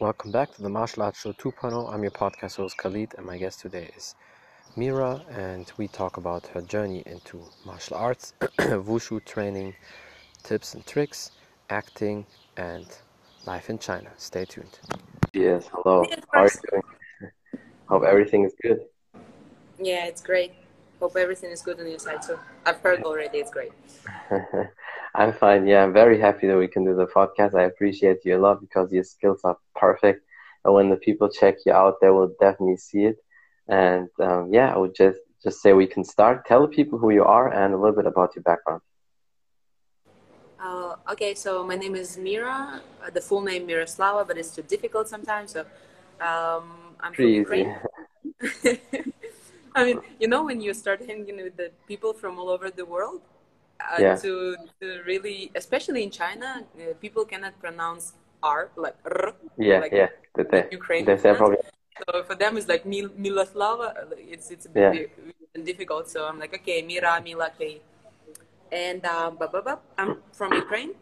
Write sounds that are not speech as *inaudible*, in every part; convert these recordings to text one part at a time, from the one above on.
Welcome back to the Martial Arts Show 2.0. I'm your podcast host Khalid, and my guest today is Mira, and we talk about her journey into martial arts, *clears throat* wushu training, tips and tricks, acting, and life in China. Stay tuned. Yes, hello. How are you doing? Hope everything is good. Yeah, it's great. Hope everything is good on your side too. I've heard already it's great. *laughs* I'm fine. Yeah, I'm very happy that we can do the podcast. I appreciate you a lot because your skills are perfect. And when the people check you out, they will definitely see it. And um, yeah, I would just just say we can start. Tell the people who you are and a little bit about your background. Uh, okay, so my name is Mira. Uh, the full name Miroslava, but it's too difficult sometimes. So um, I'm Pretty from Ukraine. *laughs* *laughs* I mean, you know, when you start hanging with the people from all over the world, uh, Yeah. to, to really, especially in China, uh, people cannot pronounce R like R. Yeah, like yeah. That they, Ukrainian they say pronounce. probably So for them, it's like Mil- Miloslava. It's it's a bit di- difficult. So I'm like, okay, Mira, Mila, okay. And ba- I'm from Ukraine.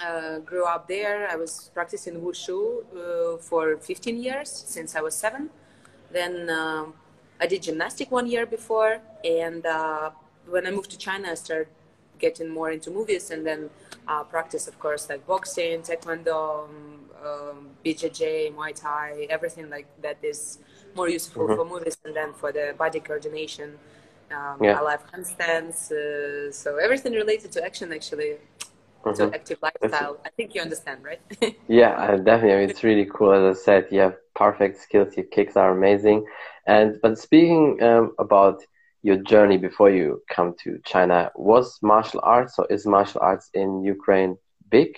Uh, grew up there. I was practicing wushu uh, for 15 years since I was seven. Then um I did gymnastic one year before, and uh, when I moved to China, I started getting more into movies, and then uh, practice, of course, like boxing, taekwondo, um, um, BJJ, Muay Thai, everything like that is more useful for movies, and then for the body coordination. Um, Yeah. I love handstands, uh, so everything related to action, actually, to active lifestyle. I think you understand, right? *laughs* Yeah, I definitely. It's really cool. As I said, you have perfect skills. Your kicks are amazing. And but speaking um, about your journey before you come to China, was martial arts or is martial arts in Ukraine big,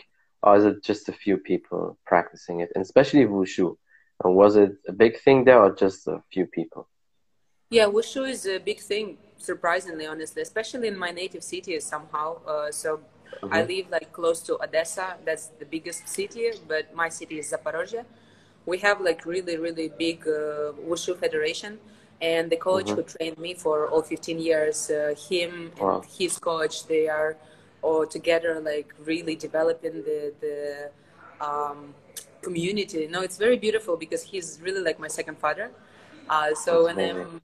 or is it just a few people practicing it, and especially wushu? And was it a big thing there, or just a few people? Yeah, wushu is a big thing, surprisingly, honestly, especially in my native city somehow. Uh, so I live like close to Odessa, that's the biggest city, but my city is Zaporozhye. We have like really, really big uh, wushu federation, and the coach who trained me for all 15 years, uh, him and his coach, they are all together like really developing the the um, community. You know, it's very beautiful because he's really like my second father. Uh, so That's when amazing. I'm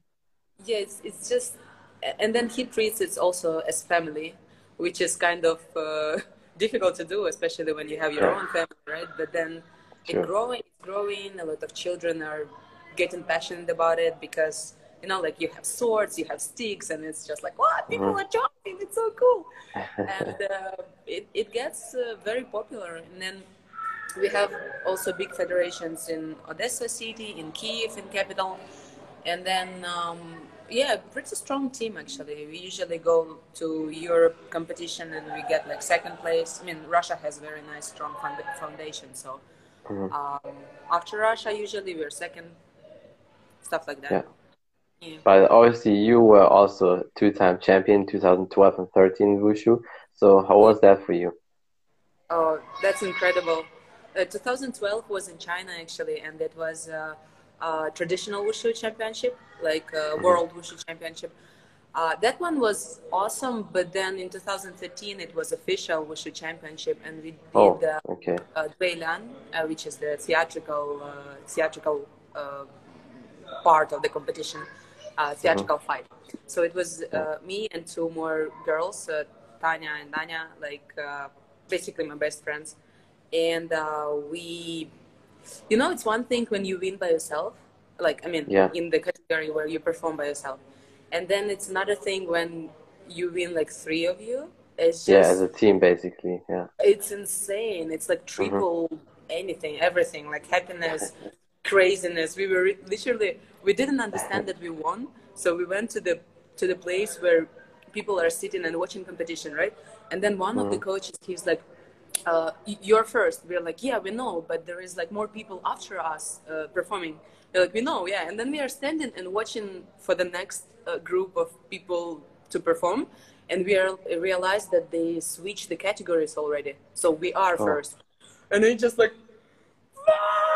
yeah it's, it's just and then he treats it also as family which is kind of uh, *laughs* difficult to do especially when you have your Yeah. own family right but then Sure. it's growing it's growing a lot of children are getting passionate about it because you know like you have swords you have sticks and it's just like wow people Mm-hmm. are jumping it's so cool *laughs* and uh, it, it gets uh, very popular and then we have also big federations in Odessa city, in Kiev, in capital, and then um, yeah, pretty strong team actually. We usually go to Europe competition and we get like second place. I mean, Russia has very nice strong found- foundation, so um, after Russia, usually we're second, stuff like that. Yeah. Yeah. But obviously, you were also two-time champion, 2012 and 13 wushu. So how was that for you? Oh, that's incredible. Uh, 2012 was in China actually, and it was uh, uh, traditional wushu championship, like uh, world wushu championship. Uh, that one was awesome, but then in 2013 it was official wushu championship, and we did Oh, uh, okay. uh, Duilian, uh, which is the theatrical uh, theatrical uh, part of the competition, uh, theatrical fight. So it was uh, me and two more girls, uh, Tanya and Danya, like uh, basically my best friends, and uh, we, you know, it's one thing when you win by yourself, like I mean, Yeah. in the category where you perform by yourself, and then it's another thing when you win like three of you. It's just Yeah, as a team, basically. Yeah. it's insane. It's like triple anything, everything, like happiness, craziness. We were literally we didn't understand that we won, so we went to the to the place where people are sitting and watching competition, right? And then one of the coaches, he's like, uh, "You're first. We're like, "Yeah, we know, but there is like more people after us uh, performing." They're like, "We know, yeah." And then we are standing and watching for the next uh, group of people to perform, and we are realize that they switched the categories already, so we are first. And then just like, "Ah!"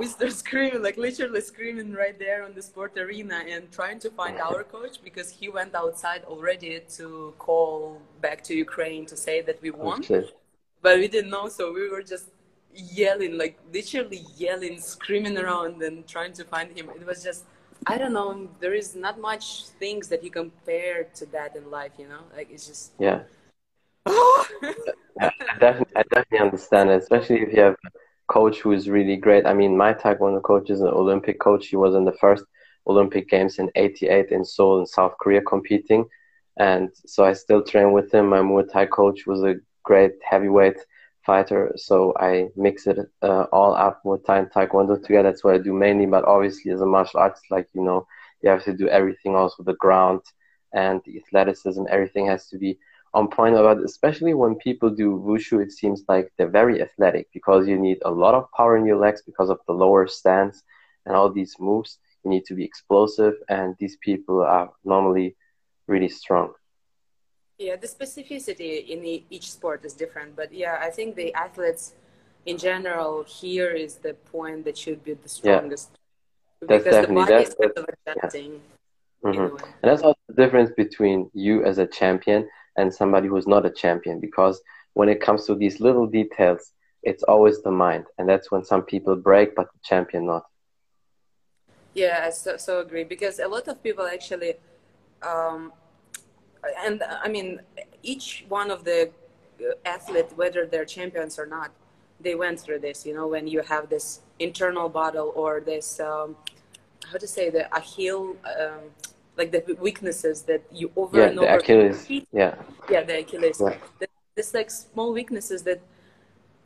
We start screaming, like literally screaming right there on the sport arena, and trying to find our coach because he went outside already to call back to Ukraine to say that we won Okay. but we didn't know so we were just yelling, like literally yelling, screaming around and trying to find him. It was just, I don't know, there is not much things that you compare to that in life, you know? Like it's just. Yeah. *laughs* I, definitely, I definitely understand it, especially if you have coach who is really great. I mean, my Taekwondo coach is an Olympic coach. He was in the first Olympic Games in 88 in Seoul in South Korea competing. And so I still train with him. My Muay Thai coach was a great heavyweight fighter. So I mix it uh, all up with Thai and Taekwondo together. That's what I do mainly. But obviously, as a martial artist, like you know, you have to do everything also the ground and the athleticism. Everything has to be on point. But especially when people do wushu, it seems like they're very athletic because you need a lot of power in your legs because of the lower stance and all these moves. You need to be explosive, and these people are normally really strong. Yeah, the specificity in each sport is different, but yeah, I think the athletes in general here is the point that should be the strongest. Yeah. That's because definitely the body that's, is kind of adapting. Yeah. Mm-hmm. And that's also the difference between you as a champion and somebody who's not a champion, because when it comes to these little details, it's always the mind, and that's when some people break, but the champion not. Yeah, I so, so agree because a lot of people actually um, and I mean, each one of the athlete, whether they're champions or not, they went through this. You know, when you have this internal battle or this, um, how to say, the Achilles, um, like the weaknesses that you over yeah, and over. the Achilles. Yeah. Yeah, the Achilles. Yeah. This like small weaknesses that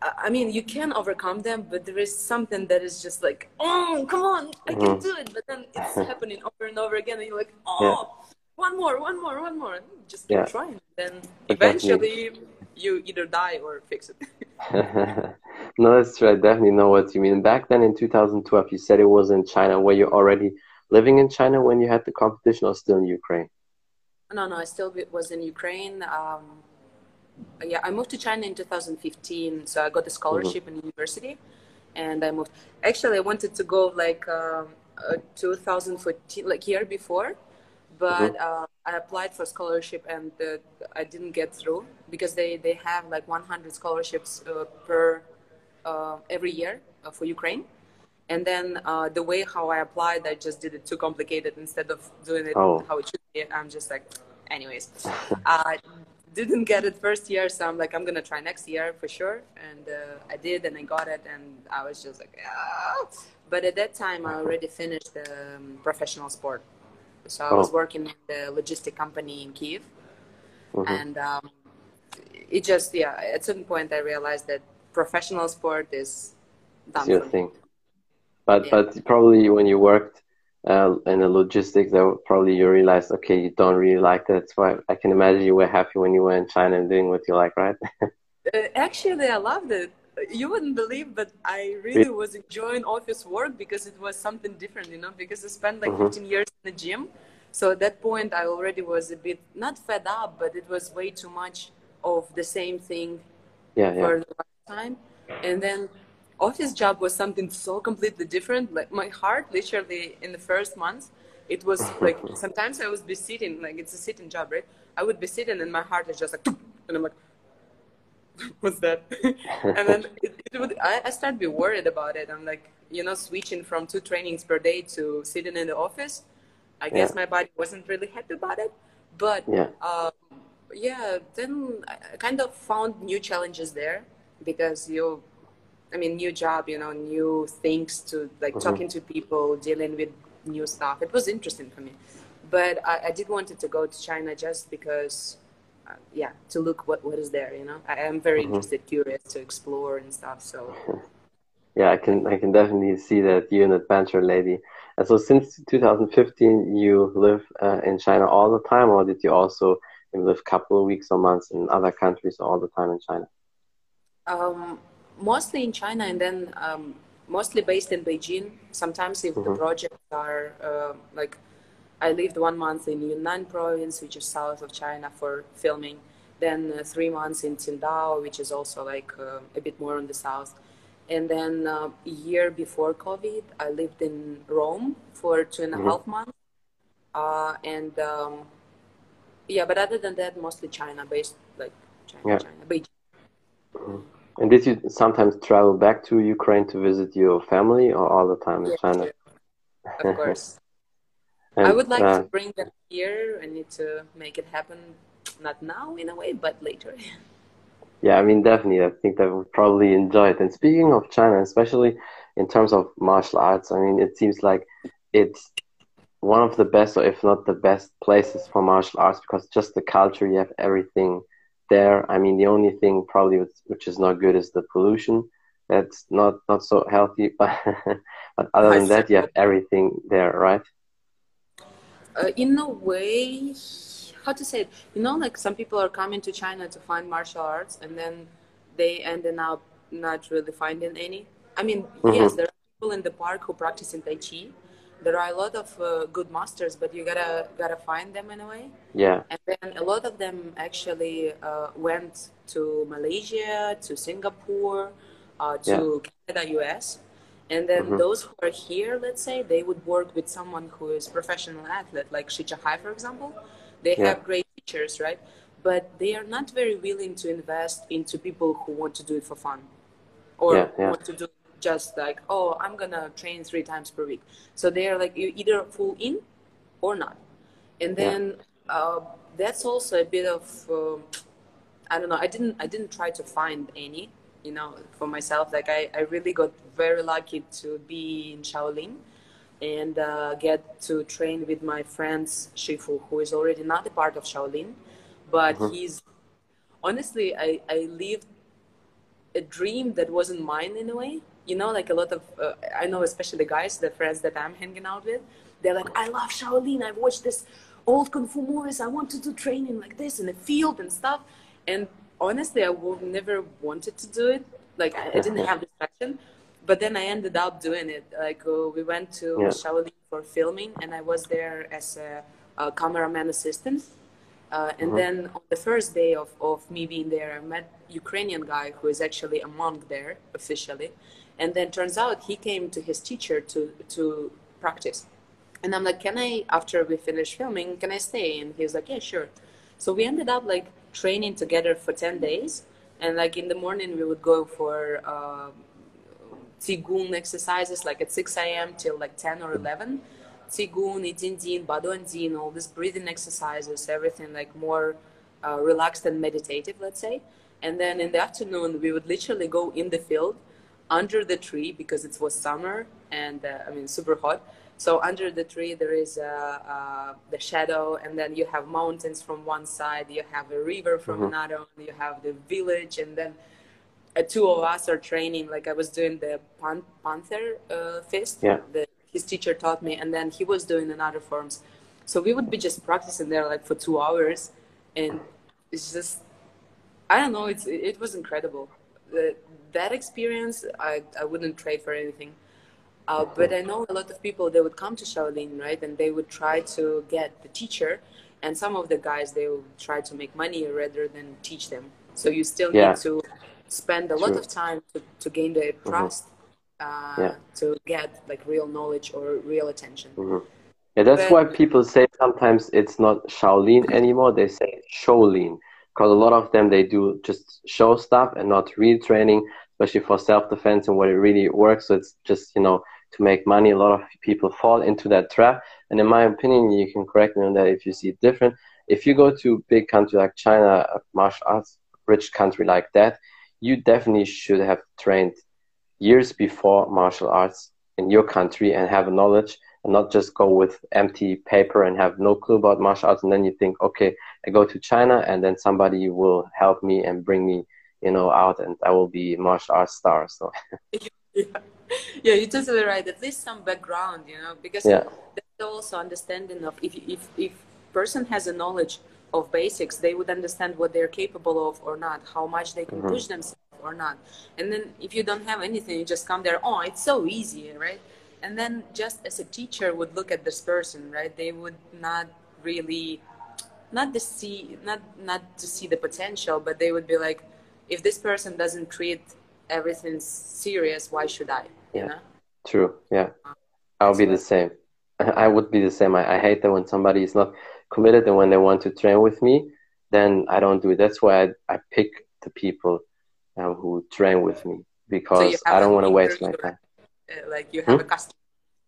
I mean, you can overcome them, but there is something that is just like, oh, come on, I can mm-hmm. do it. But then it's *laughs* happening over and over again, and you're like, oh, yeah one more, one more, one more. Just keep yeah. trying. Then eventually you either die or fix it. *laughs* no, that's true. I definitely know what you mean. Back then in 2012, you said it was in China. where you already living in China when you had the competition or still in Ukraine? No, no, I still was in Ukraine. Um, yeah, I moved to China in 2015. So I got a scholarship mm-hmm. in university and I moved. Actually, I wanted to go like um, uh, 2014, like year before but mm-hmm. uh, I applied for scholarship and uh, I didn't get through because they, they have like 100 scholarships uh, per uh, every year uh, for Ukraine. And then uh, the way how I applied, I just did it too complicated instead of doing it oh. how it should be. I'm just like, anyways, I *laughs* didn't get it first year, so I'm like, I'm gonna try next year for sure. And I did, and I got it, and I was just like, ah. But at that time, I already finished the um, professional sport. So I was oh. working in the logistic company in Kiev, mm-hmm. and um, it just yeah. At some point, I realized that professional sport is done. your thing, but yeah. but probably when you worked uh, in the logistics, that probably you realized okay, you don't really like that. That's why I can imagine you were happy when you were in China and doing what you like, right? *laughs* uh, actually, I loved it you wouldn't believe, but I really was enjoying office work because it was something different, you know, because I spent like mm-hmm. 15 years in the gym. So at that point, I already was a bit, not fed up, but it was way too much of the same thing yeah, for yeah. the time. And then office job was something so completely different. Like my heart, literally in the first month, it was *laughs* like sometimes I would be sitting, like it's a sitting job, right? I would be sitting and my heart is just like, *laughs* and I'm like, *laughs* what's that? and then it, it would, I, I started to be worried about it. I'm like, you know, switching from two trainings per day to sitting in the office. I yeah. guess my body wasn't really happy about it. But yeah. Um, yeah, then I kind of found new challenges there because you, I mean, new job, you know, new things to like mm-hmm. talking to people, dealing with new stuff. It was interesting for me. But I, I did wanted to go to China just because uh, yeah, to look what, what is there, you know. I am very mm-hmm. interested, curious to explore and stuff. So *laughs* yeah, I can I can definitely see that you're an adventure lady. And so since 2015, you live uh, in China all the time, or did you also live a couple of weeks or months in other countries all the time in China? Um, mostly in China, and then um, mostly based in Beijing. Sometimes if mm-hmm. the projects are uh, like I lived one month in Yunnan province, which is south of China, for filming. Then uh, three months in Qingdao, which is also like uh, a bit more on the south. And then uh, a year before COVID, I lived in Rome for two and a mm-hmm. half months. Uh, and um, yeah, but other than that, mostly China based, like China, yeah. China, Beijing. And did you sometimes travel back to Ukraine to visit your family, or all the time in Yeah, China? Of *laughs* course. And, I would like uh, to bring them here. I need to make it happen, not now in a way, but later. *laughs* Yeah, I mean, definitely. I think they would probably enjoy it. And speaking of China, especially in terms of martial arts, I mean, it seems like it's one of the best, or if not the best, places for martial arts because just the culture, you have everything there. I mean, the only thing probably which, which is not good is the pollution. That's not not so healthy. *laughs* But but other than that, you have everything there, right? Uh, in a way, how to say it? You know, like some people are coming to China to find martial arts, and then they ended up not really finding any. I mean, Mhm. yes, there are people in the park who practice in Tai Chi. There are a lot of uh, good masters, but you gotta gotta find them in a way. Yeah, And then a lot of them actually uh, went to Malaysia, to Singapore, uh, to Canada, US. And then Mhm. those who are here, let's say, they would work with someone who is professional athlete, like Shichahai, for example. They Yeah. have great teachers, right? But they are not very willing to invest into people who want to do it for fun or Yeah, yeah. want to do just like, oh, I'm gonna train three times per week. So they are like, you either full in or not. And Yeah. then uh, that's also a bit of um I don't know. I didn't I didn't try to find any, you know, for myself. Like I, I really got very lucky to be in Shaolin and uh, get to train with my friends Shifu, who is already not a part of Shaolin, but Mhm. he's honestly I, I lived a dream that wasn't mine in a way. You know, like a lot of uh, I know, especially the guys, the friends that I'm hanging out with, they're like, I love Shaolin. I've watched this old kung fu movies. I want to do training like this in the field and stuff. And honestly, I would never wanted to do it. Like I, I didn't have this passion. But then I ended up doing it. Like uh, we went to Yeah. Shaolin for filming, and I was there as a, a cameraman assistant. Uh, and Mhm. then on the first day of, of me being there, I met Ukrainian guy who is actually a monk there officially. And then turns out he came to his teacher to to practice. And I'm like, can I, after we finish filming, can I stay? And he's like, yeah, sure. So we ended up like training together for 10 days. And like in the morning, we would go for uh, Qigong exercises like at 6 a.m. till like 10 or 11. Qigong, Yijinjing, Baduanjin, all these breathing exercises, everything like more uh, relaxed and meditative, let's say. And then in the afternoon, we would literally go in the field under the tree because it was summer and uh, I mean super hot. So under the tree there is uh, uh, the shadow, and then you have mountains from one side, you have a river from Mhm. another, you have the village, and then uh, two of us are training. Like I was doing the pan- panther uh, fist. Yeah. The, his teacher taught me, and then he was doing another forms. So we would be just practicing there like for two hours, and it's just I don't know. It's it was incredible. The, that experience I I wouldn't trade for anything. Uh, but I know a lot of people they would come to Shaolin, right, and they would try to get the teacher, and some of the guys they would try to make money rather than teach them. So you still Yeah. need to spend a lot True. of time to, to gain the trust, uh, Yeah. to get like real knowledge or real attention. Mhm. Yeah, that's But- why people say sometimes it's not Shaolin anymore. They say Shaolin because a lot of them they do just show stuff and not real training, especially for self-defense and what it really works. So it's just you know to make money. A lot of people fall into that trap. And in my opinion, you can correct me on that if you see it different. If you go to big country like China, a martial arts rich country like that, you definitely should have trained years before martial arts in your country and have a knowledge and not just go with empty paper and have no clue about martial arts and then you think okay i go to china and then somebody will help me and bring me you know out and i will be martial arts star so *laughs* *laughs* yeah. yeah, you're totally right. At least some background, you know, because Yeah. there's also understanding of if if if person has a knowledge of basics, they would understand what they're capable of or not, how much they can Mhm. push themselves or not. And then if you don't have anything, you just come there, oh, it's so easy, right? And then just as a teacher would look at this person, right? They would not really not to see not not to see the potential, but they would be like, if this person doesn't treat everything serious, why should I? You Yeah. know? true yeah i'll be the same *laughs* i would be the same I, I hate that when somebody is not committed and when they want to train with me then i don't do it that's why i, I pick the people um, who train with me because so I don't want to waste my time. Uh, like you have hmm? a custom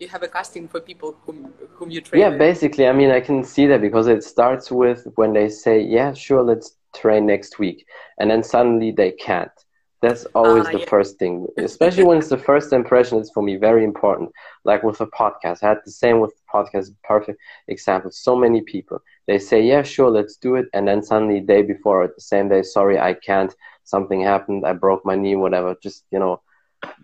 you have a casting for people whom whom you train yeah with. basically i mean i can see that because it starts with when they say yeah sure let's train next week and then suddenly they can't. That's always uh, the yeah. first thing especially when it's the first impression it's for me very important. Like with a podcast i had the same with the podcast perfect example. So many people they say yeah sure let's do it and then suddenly day before the same day sorry i can't. Something happened. I broke my knee whatever just you know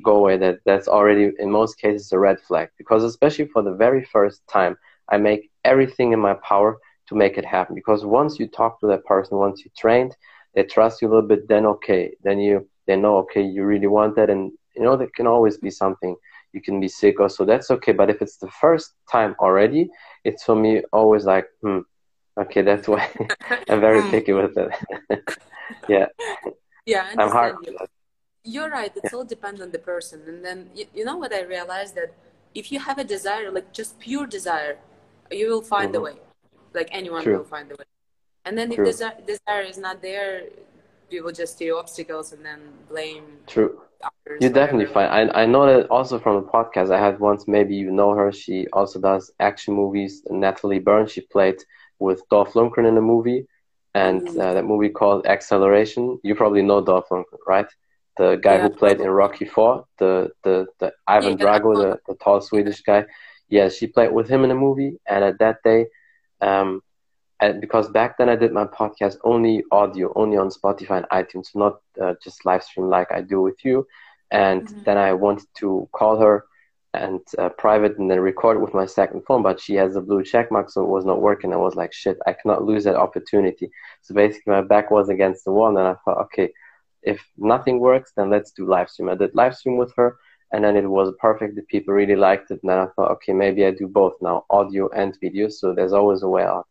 go away that that's already in most cases a red flag. Because especially for the very first time i make everything in my power to make it happen. Because once you talk to that person once you trained they trust you a little bit then okay then you they know okay you really want that. And you know there can always be something you can be sick or so that's okay. But if it's the first time already it's for me always like hmm okay that's why *laughs* i'm very *laughs* hmm. picky with it. *laughs* Yeah. Yeah i'm hard you're right. It's all depends on the person. And then you, you, know what I realized that if you have a desire, like just pure desire, you will find mm-hmm. a way. Like anyone True. will find a way. And then True. if desire, desire is not there, people just see obstacles and then blame. True. You definitely find. I I know that also from a podcast I had once. Maybe you know her. She also does action movies. Natalie Burns. She played with Dolph Lundgren in a movie, and mm. uh, that movie called Acceleration. You probably know Dolph Lundgren, right? The guy yeah. who played in Rocky Four, the the, the Ivan yeah, Drago, the, the tall Swedish guy. Yeah, she played with him in a movie, and at that day, um, and because back then I did my podcast only audio, only on Spotify and iTunes, not uh, just live stream like I do with you. And mm-hmm. then I wanted to call her and uh, private and then record it with my second phone, but she has a blue check mark, so it was not working. I was like, shit, I cannot lose that opportunity. So basically, my back was against the wall, and I thought, okay, if nothing works, then let's do live stream. I did live stream with her, and then it was perfect. The people really liked it, and then I thought, okay, maybe I do both now, audio and video. So there's always a way out.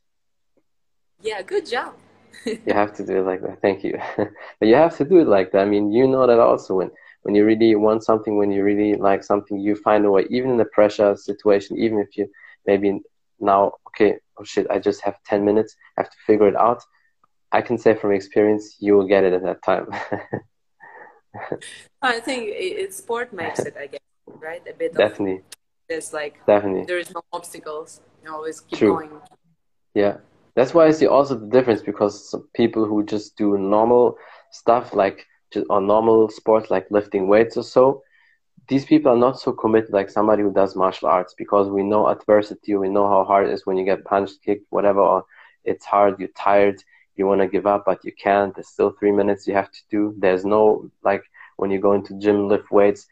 Yeah, good job. *laughs* you have to do it like that. Thank you. *laughs* but you have to do it like that. I mean, you know that also when when you really want something, when you really like something, you find a way. Even in the pressure situation, even if you maybe now, okay, oh shit, I just have ten minutes, I have to figure it out I can say from experience, you will get it at that time. *laughs* I think it, sport makes it, I guess, right? A bit definitely. there's like definitely there is no obstacles. You always keep True. going. Yeah, that's why I see also the difference because people who just do normal stuff like just on normal sports like lifting weights or so, these people are not so committed like somebody who does martial arts because we know adversity, we know how hard it is when you get punched, kicked, whatever. Or it's hard, you're tired you want to give up but you can't. There's still three minutes you have to do. There's no like when you go into gym lift weights.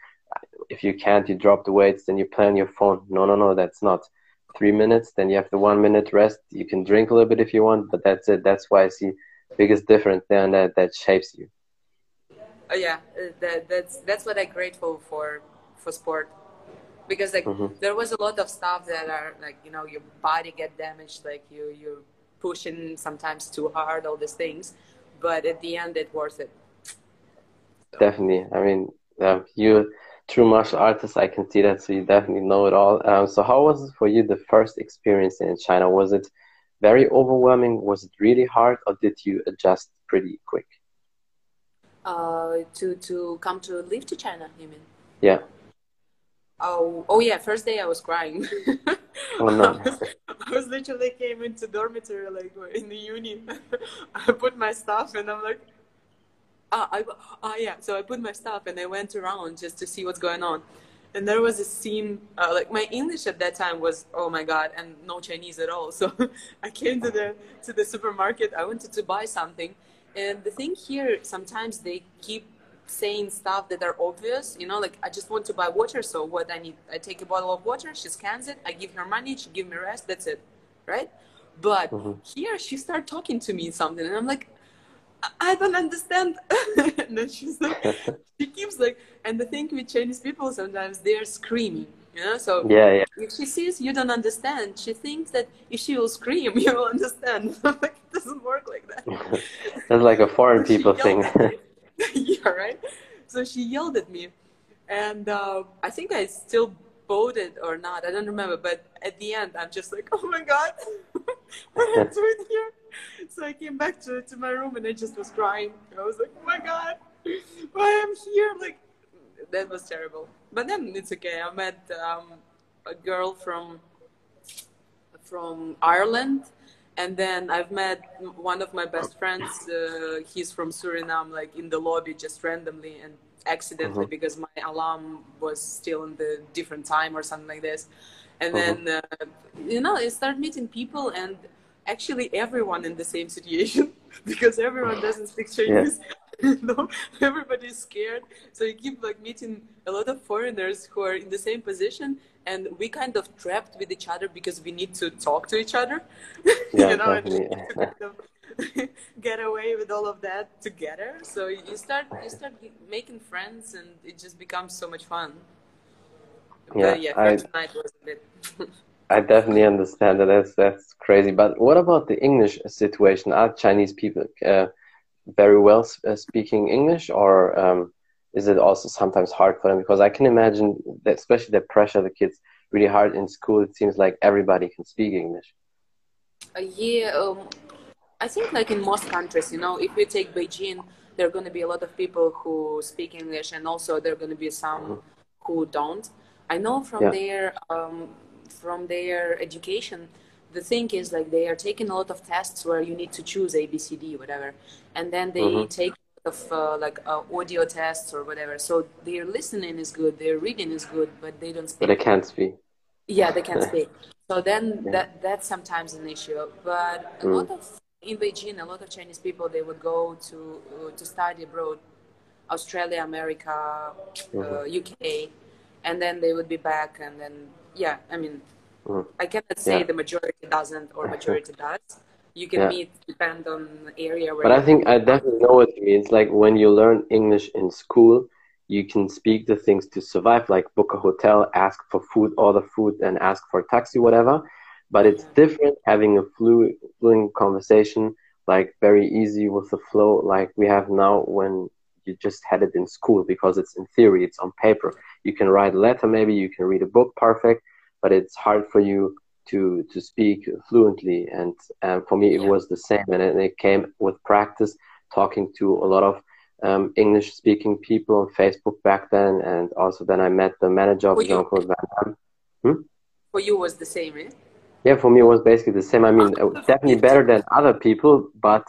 If you can't you drop the weights then you play on your phone. No no no that's not three minutes. Then you have the one minute rest. You can drink a little bit if you want but that's it. That's why i see biggest difference there and that that shapes you. Oh yeah. Uh, that, that's that's what i'm grateful for for sport. Because like mm-hmm. there was a lot of stuff that are like you know your body get damaged like you you pushing sometimes too hard, all these things. But at the end, it's worth it. So. Definitely. I mean, uh, you true martial artist, I can see that. So you definitely know it all. Um, so how was it for you the first experience in China? Was it very overwhelming? Was it really hard, or did you adjust pretty quick? Uh, to to come to live to China, you mean? Yeah. Oh, oh yeah. First day I was crying. oh no. *laughs* I, was, I was literally came into dormitory like in the uni. *laughs* I put my stuff and I'm like, ah, I, ah, yeah. So I put my stuff and I went around just to see what's going on. And there was a scene, uh, like my English at that time was, oh my God, and no Chinese at all. *laughs* So I came to the, to the supermarket. I wanted to buy something. And the thing here, sometimes they keep saying stuff that are obvious you know like i just want to buy water so what i need i take a bottle of water she scans it i give her money she give me rest that's it right? But mm-hmm. here she start talking to me something and i'm like i don't understand. *laughs* And then she's *laughs* like she keeps like and the thing with chinese people sometimes they're screaming you know so yeah, yeah. if she sees you don't understand she thinks that if she will scream *laughs* you will understand. Like it doesn't work like that. That's like a foreign people thing *laughs* yeah, right. So she yelled at me, and uh, I think I still voted or not. I don't remember. But at the end, I'm just like, oh my god, *laughs* what am I doing here? So I came back to to my room and I just was crying. I was like, oh my god. why I'm here? Like that was terrible. But then it's okay. I met um, a girl from from Ireland, and then I've met one of my best friends. Uh, he's from Suriname, like in the lobby, just randomly and accidentally Mm-hmm. because my alarm was still in the different time or something like this. And Mm-hmm. then uh, you know, I start meeting people and actually everyone in the same situation *laughs* because everyone doesn't speak Chinese. *laughs* you know, everybody's scared. So you keep like meeting a lot of foreigners who are in the same position, and we kind of trapped with each other because we need to talk to each other. *laughs* Yeah, you know, and definitely. need kind of *laughs* get away with all of that together. So you start you start making friends, and it just becomes so much fun. Yeah, but yeah, I- night was a bit. I definitely understand that. That's that's crazy. But what about the English situation? Are Chinese people uh, very well uh, speaking English, or um, is it also sometimes hard for them? Because I can imagine that, especially the pressure the kids really hard in school. It seems like everybody can speak English. Uh, yeah, um, I think like in most countries, you know, if we take Beijing, there are going to be a lot of people who speak English, and also there are going to be some who don't. I know from Yeah. their um, from their education, the thing is like they are taking a lot of tests where you need to choose A, B, C, D, whatever, and then they Mhm. take of uh, like uh, audio tests or whatever. So their listening is good, their reading is good, but they don't speak. But I can't speak. Yeah, they can't speak. *laughs* So then Yeah. that that's sometimes an issue. But a Mm. lot of in Beijing, a lot of Chinese people they would go to uh, to study abroad, Australia, America, uh, Mm-hmm. UK, and then they would be back. And then yeah, I mean, Mhm. I cannot say Yeah. the majority doesn't or majority *laughs* does. You can Yeah. meet depend on area where. But I think. I definitely know what you mean. It's like when you learn English in school, you can speak the things to survive, like book a hotel, ask for food, order food, and ask for a taxi, whatever. But it's different having a fluent conversation, like very easy with the flow, like we have now when you just had it in school, because it's in theory, it's on paper. You can write a letter, maybe you can read a book perfect, but it's hard for you to to speak fluently. And um, for me, it Yeah. was the same, and it, came with practice, talking to a lot of um, English-speaking people on Facebook back then, and also then I met the manager of Jean-Claude Van Damme. For you was the same, eh? Yeah, for me, it was basically the same. I mean, uh, definitely better than other people, but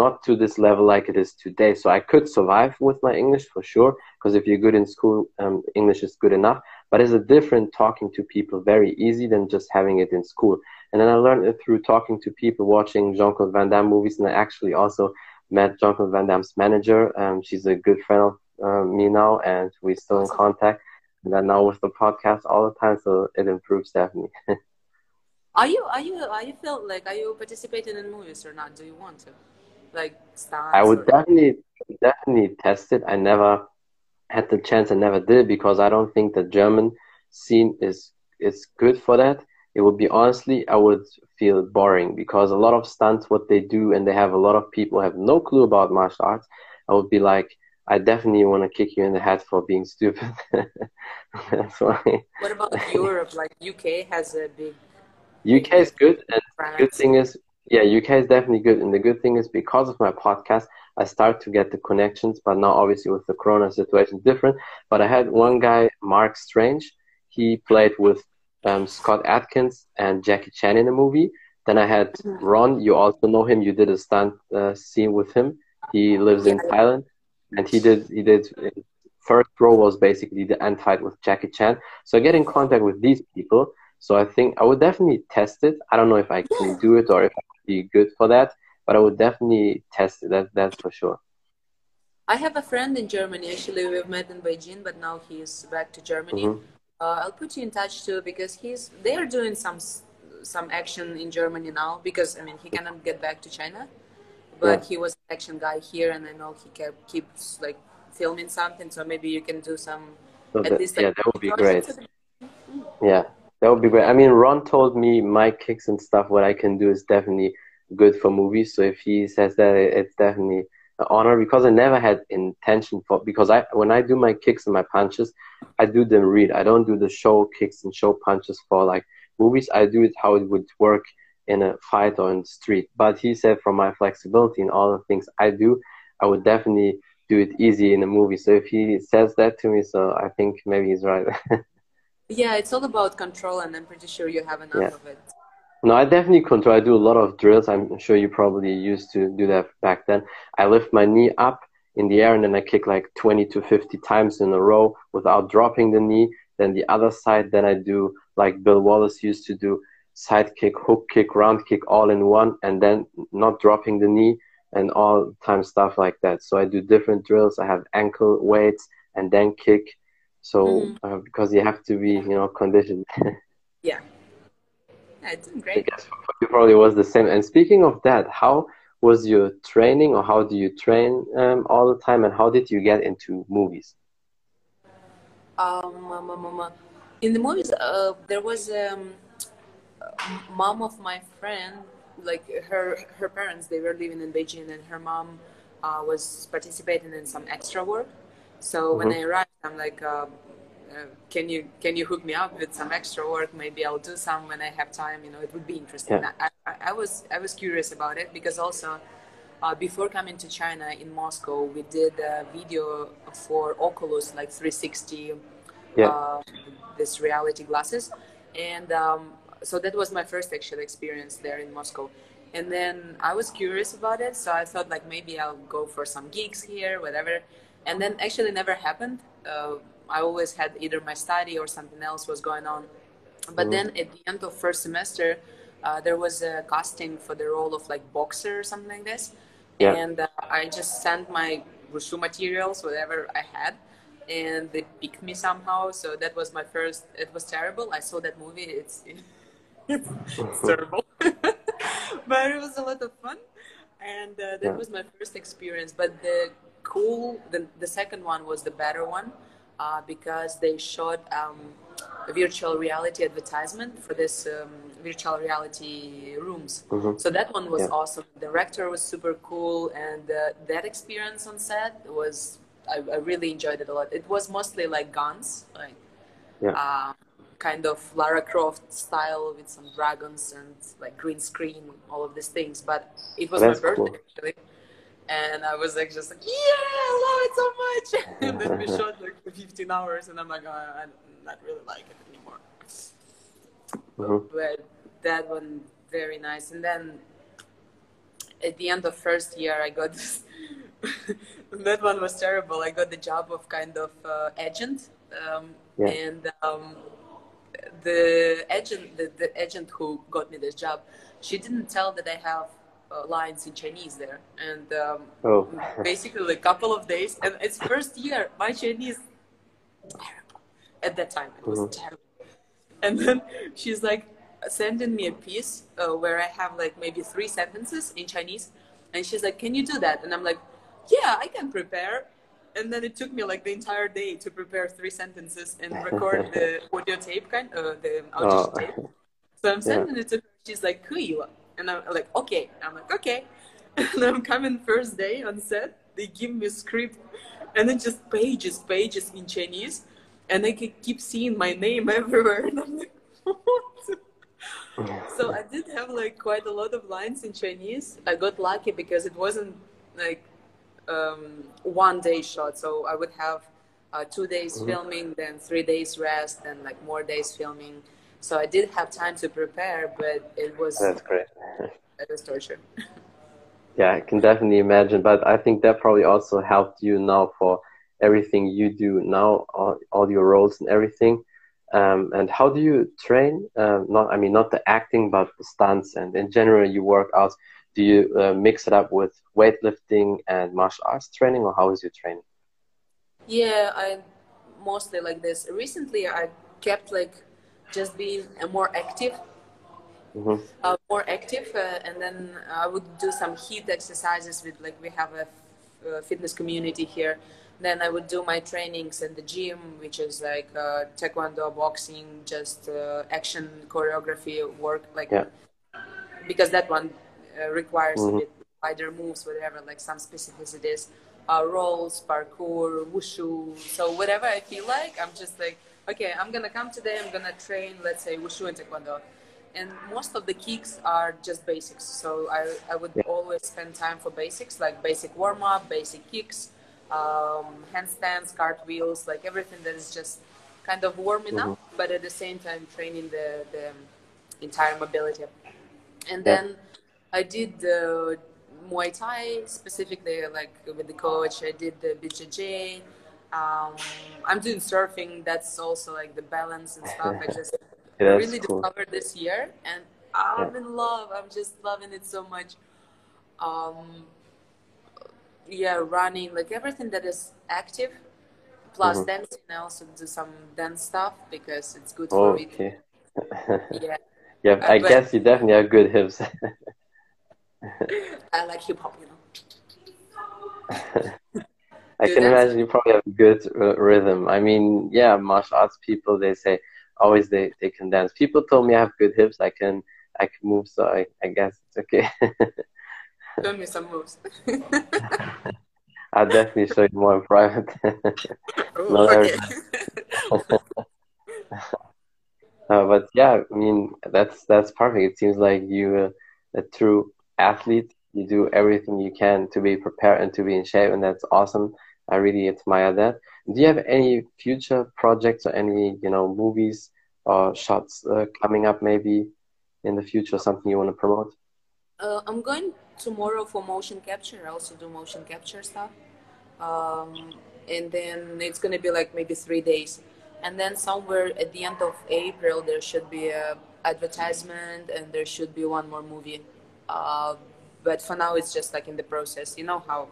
not to this level like it is today. So I could survive with my English for sure, because if you're good in school, um, English is good enough. But it's a different talking to people, very easy than just having it in school. And then I learned it through talking to people, watching Jean Claude Van Damme movies, and I actually also met Jean Claude Van Damme's manager. Um, she's a good friend of uh, me now, and we're still in contact. And then now with the podcast all the time, so it improves definitely. *laughs* Are you are you are you feel like are you participating in movies or not? Do you want to? Like I would or- definitely definitely test it. I never had the chance. I never did because I don't think the German scene is is good for that. It would be honestly, I would feel boring because a lot of stunts, what they do, and they have a lot of people have no clue about martial arts. I would be like, I definitely want to kick you in the head for being stupid. *laughs* That's why What about *laughs* Europe? Like UK has a big UK is good, and France. good thing is yeah uk is definitely good. And the good thing is because of my podcast i start to get the connections but now obviously with the corona situation different. But i had one guy mark strange. He played with um, scott adkins and jackie chan in a movie. Then i had ron. You also know him. You did a stunt uh, scene with him. He lives in thailand. And he did he did first row was basically the end fight with jackie chan. So i get in contact with these people. So I think I would definitely test it. I don't know if I can do it or if I be good for that, but I would definitely test it. That that's for sure. I have a friend in Germany. Actually, we've met in Beijing, but now he's back to Germany. Mhm. Uh, I'll put you in touch too because he's they are doing some some action in Germany now because I mean he cannot get back to China, but Yeah. he was an action guy here, and I know he kept, keeps like filming something. So maybe you can do some So at that, least yeah, like that would be great. at- Yeah, that would be great. I mean, Ron told me my kicks and stuff. What I can do is definitely good for movies. So if he says that, it's definitely an honor because I never had intention for because I when I do my kicks and my punches, I do them real. I don't do the show kicks and show punches for like movies. I do it how it would work in a fight or in the street. But he said from my flexibility and all the things I do, I would definitely do it easy in a movie. So if he says that to me, so I think maybe he's right. *laughs* yeah, it's all about control, and I'm pretty sure you have enough yeah. of it. No, I definitely control. I do a lot of drills. I'm sure you probably used to do that back then. I lift my knee up in the air and then I kick like 20 to 50 times in a row without dropping the knee. Then the other side, then I do like Bill Wallace used to do side kick, hook kick, round kick all in one and then not dropping the knee and all time stuff like that. So I do different drills. I have ankle weights and then kick. So mm. uh, because you have to be, you know, conditioned. *laughs* yeah. Yeah, doing great. Yes, you probably was the same. And speaking of that, how was your training or how do you train um, all the time and how did you get into movies? Um, um, um, um in the movies, uh, there was um, mom of my friend, like her her parents, they were living in Beijing, and her mom uh, was participating in some extra work. So mm -hmm. when mm-hmm. I arrived, I'm like, uh, uh, can you can you hook me up with some extra work? Maybe I'll do some when I have time. You know, it would be interesting. Yeah. I, I, I, was I was curious about it because also uh, before coming to China in Moscow, we did a video for Oculus like 360, yeah. uh, this reality glasses, and um, so that was my first actual experience there in Moscow. And then I was curious about it, so I thought like maybe I'll go for some gigs here, whatever. And then actually never happened. Uh, I always had either my study or something else was going on. But mm. then at the end of first semester, uh, there was a casting for the role of like boxer or something like this. Yeah. And uh, I just sent my wushu materials, whatever I had, and they picked me somehow. So that was my first. It was terrible. I saw that movie. It's *laughs* it's terrible, *laughs* but it was a lot of fun, and uh, that yeah. was my first experience. But the cool, the the second one was the better one uh, because they showed um, a virtual reality advertisement for this um, virtual reality rooms. Mm-hmm. So that one was yeah. awesome. The director was super cool, and uh, that experience on set was I, I, really enjoyed it a lot. It was mostly like guns, like yeah. uh, kind of Lara Croft style with some dragons and like green screen, all of these things. But it was That's my birthday cool. actually and I was like just like yeah I love it so much *laughs* and then we shot like for 15 hours and I'm like oh, I not really like it anymore mm-hmm. but that one very nice and then at the end of first year I got this *laughs* that one was terrible I got the job of kind of uh, agent um, yeah. and um, the agent the, the agent who got me this job she didn't tell that I have uh, lines in Chinese there, and um, oh. *laughs* basically a couple of days. And it's first year my Chinese terrible at that time. It was mm-hmm. terrible. And then she's like sending me a piece uh, where I have like maybe three sentences in Chinese, and she's like, "Can you do that?" And I'm like, "Yeah, I can prepare." And then it took me like the entire day to prepare three sentences and record *laughs* the audio tape, kind of uh, the audio oh. tape. So I'm sending yeah. it to her. She's like, "Kuiwa." And I'm like, okay. I'm like, okay. *laughs* And I'm coming first day on set. They give me a script and then just pages, pages in Chinese. And I keep seeing my name *laughs* everywhere. And I'm like, what? *laughs* so I did have like quite a lot of lines in Chinese. I got lucky because it wasn't like um, one day shot. So I would have uh, two days mm-hmm. filming, then three days rest, and like more days filming. So I did have time to prepare, but it was that's great. it was torture. *laughs* yeah, I can definitely imagine. But I think that probably also helped you now for everything you do now, all, all your roles and everything. Um, and how do you train? Uh, not, I mean, not the acting, but the stunts and in general, you work out. Do you uh, mix it up with weightlifting and martial arts training, or how is your training? Yeah, I mostly like this. Recently, I kept like just being more active mm-hmm. uh, more active uh, and then i would do some HIIT exercises with like we have a uh, fitness community here then i would do my trainings in the gym which is like uh, taekwondo boxing just uh, action choreography work like yeah. because that one uh, requires mm-hmm. a bit wider moves whatever like some specificities rolls parkour wushu so whatever i feel like i'm just like okay, I'm gonna come today, I'm gonna train, let's say, Wushu and Taekwondo. And most of the kicks are just basics. So I, I would yeah. always spend time for basics, like basic warm up, basic kicks, um, handstands, cartwheels, like everything that is just kind of warming mm-hmm. up, but at the same time training the, the entire mobility. And then yeah. I did the Muay Thai specifically, like with the coach. I did the BJJ. Um, I'm doing surfing. That's also like the balance and stuff. I *laughs* just yeah, really cool. discovered this year, and I'm yeah. in love. I'm just loving it so much. Um, yeah, running, like everything that is active, plus mm-hmm. dancing. I also do some dance stuff because it's good for me. Okay. *laughs* yeah. Yeah, I but, guess you definitely have good hips. *laughs* I like hip hop, you know. I can imagine you probably have a good uh, rhythm. I mean, yeah, martial arts people they say always they, they can dance. People told me I have good hips. I can I can move, so I, I guess it's okay. *laughs* Show me some moves. I'll definitely show you more in private. *laughs* Ooh, *laughs* okay. uh, but yeah, I mean that's that's perfect. It seems like you a true athlete. You do everything you can to be prepared and to be in shape, and that's awesome. I really admire that. Do you have any future projects or any you know movies or shots uh, coming up maybe in the future? Something you want to promote? Uh, I'm going tomorrow for motion capture. I also do motion capture stuff, um, and then it's gonna be like maybe three days, and then somewhere at the end of April there should be a advertisement and there should be one more movie. Uh, but for now it's just like in the process. You know how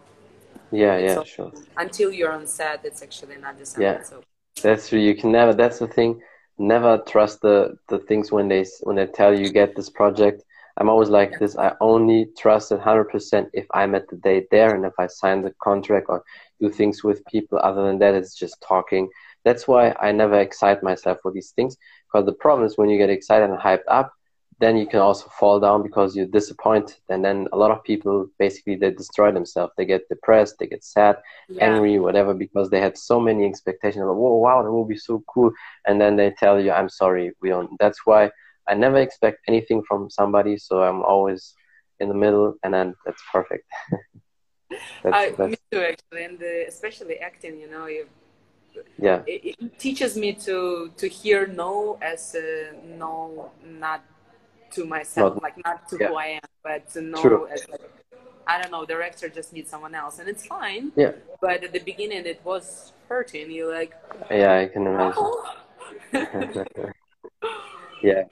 yeah, yeah, so sure. Until you're on set, it's actually not December. Yeah, so. that's true. You can never. That's the thing. Never trust the the things when they when they tell you get this project. I'm always like yeah. this. I only trust it hundred percent if I'm at the date there and if I sign the contract or do things with people. Other than that, it's just talking. That's why I never excite myself for these things. Because the problem is when you get excited and hyped up, then you can also fall down because you're disappointed. And then a lot of people basically they destroy themselves. They get depressed they get sad yeah. angry whatever because they had so many expectations of Whoa, wow will be so cool. And then they tell you i'm sorry we don't that's why i never expect anything from somebody so i'm always in the middle and then that's perfect. *laughs* That's, uh, that's... me too actually and uh, especially acting you know you yeah. it, it, teaches me to to hear no as no not to myself, not, like not to yeah. who I am, but to know as like I don't know, director just needs someone else, and it's fine. Yeah. But at the beginning, it was hurting. You like. Yeah, I can imagine. *laughs* Yeah.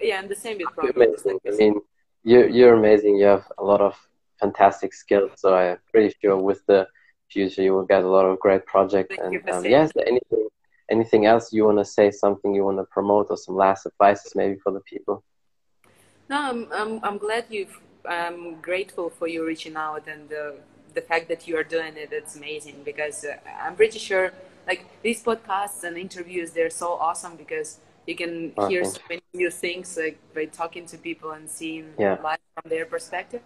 Yeah, and the same with. Like I mean, you're you're amazing. You have a lot of fantastic skills. So I'm pretty sure with the future you will get a lot of great projects. Thank and um, yes, anything anything else you want to say something you want to promote or some last advices maybe for the people? No i'm i'm, I'm glad you've i'm grateful for you reaching out and the the fact that you are doing it. It's amazing because uh, i'm pretty sure like these podcasts and interviews they're so awesome because you can oh, hear so many new things like by talking to people and seeing yeah. life from their perspective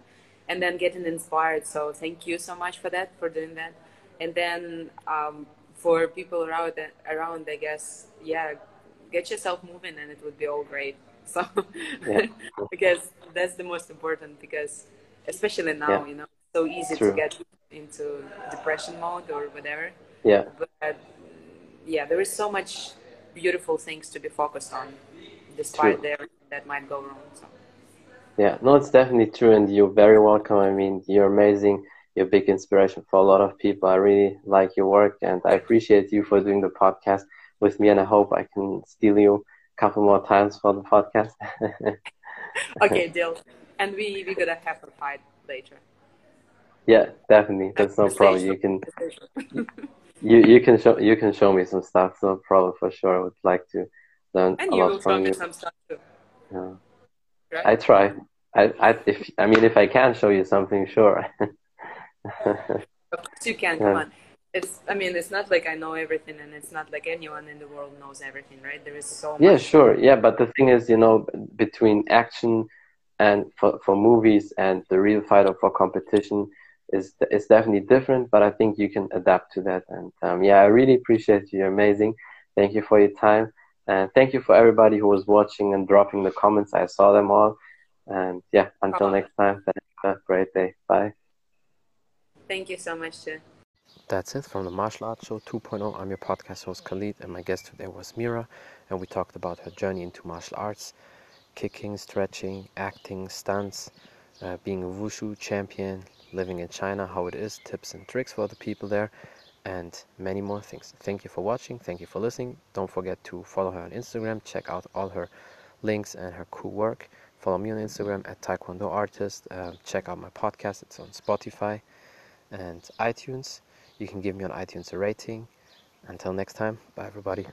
and then getting inspired. So thank you so much for that for doing that. And then um, for people around around I guess yeah get yourself moving and it would be all great. *laughs* So yeah. *laughs* because that's the most important because especially now yeah. you know so easy True. to get into depression mode or whatever. Yeah. But yeah there is so much beautiful things to be focused on despite there that might go wrong so. Yeah. No it's definitely true and you're very welcome. I mean you're amazing you're a big inspiration for a lot of people. I really like your work and I appreciate you for doing the podcast with me and I hope I can steal you a couple more times for the podcast. *laughs* okay, deal. And we we gonna have a fight later. Yeah, definitely. That's no problem. You can *laughs* you you can show you can show me some stuff. No problem for sure. I would like to learn and a you lot will from show you. me some stuff too. Yeah. Right? I try. I, I if I mean if I can show you something, sure. *laughs* of course you can. Come on. It's. I mean, it's not like I know everything, and it's not like anyone in the world knows everything, right? There is so. Much. Yeah, sure. Yeah, but the thing is, you know, between action and for for movies and the real fight or for competition is is definitely different. But I think you can adapt to that. And um, yeah, I really appreciate you. You're amazing. Thank you for your time. And thank you for everybody who was watching and dropping the comments. I saw them all. And yeah, until next time, have a great day. Bye. Thank you so much, too. that's it from the Martial Arts Show 2.0. I'm your podcast host Khalid, and my guest today was Myra, and we talked about her journey into martial arts kicking, stretching, acting, stunts, uh, being a wushu champion, living in China, how it is, tips and tricks for the people there, and many more things. Thank you for watching, thank you for listening. Don't forget to follow her on Instagram, check out all her links and her cool work. Follow me on Instagram at Taekwondo Artist. Uh, check out my podcast, it's on Spotify and iTunes. You can give me on iTunes a rating. Until next time, bye everybody.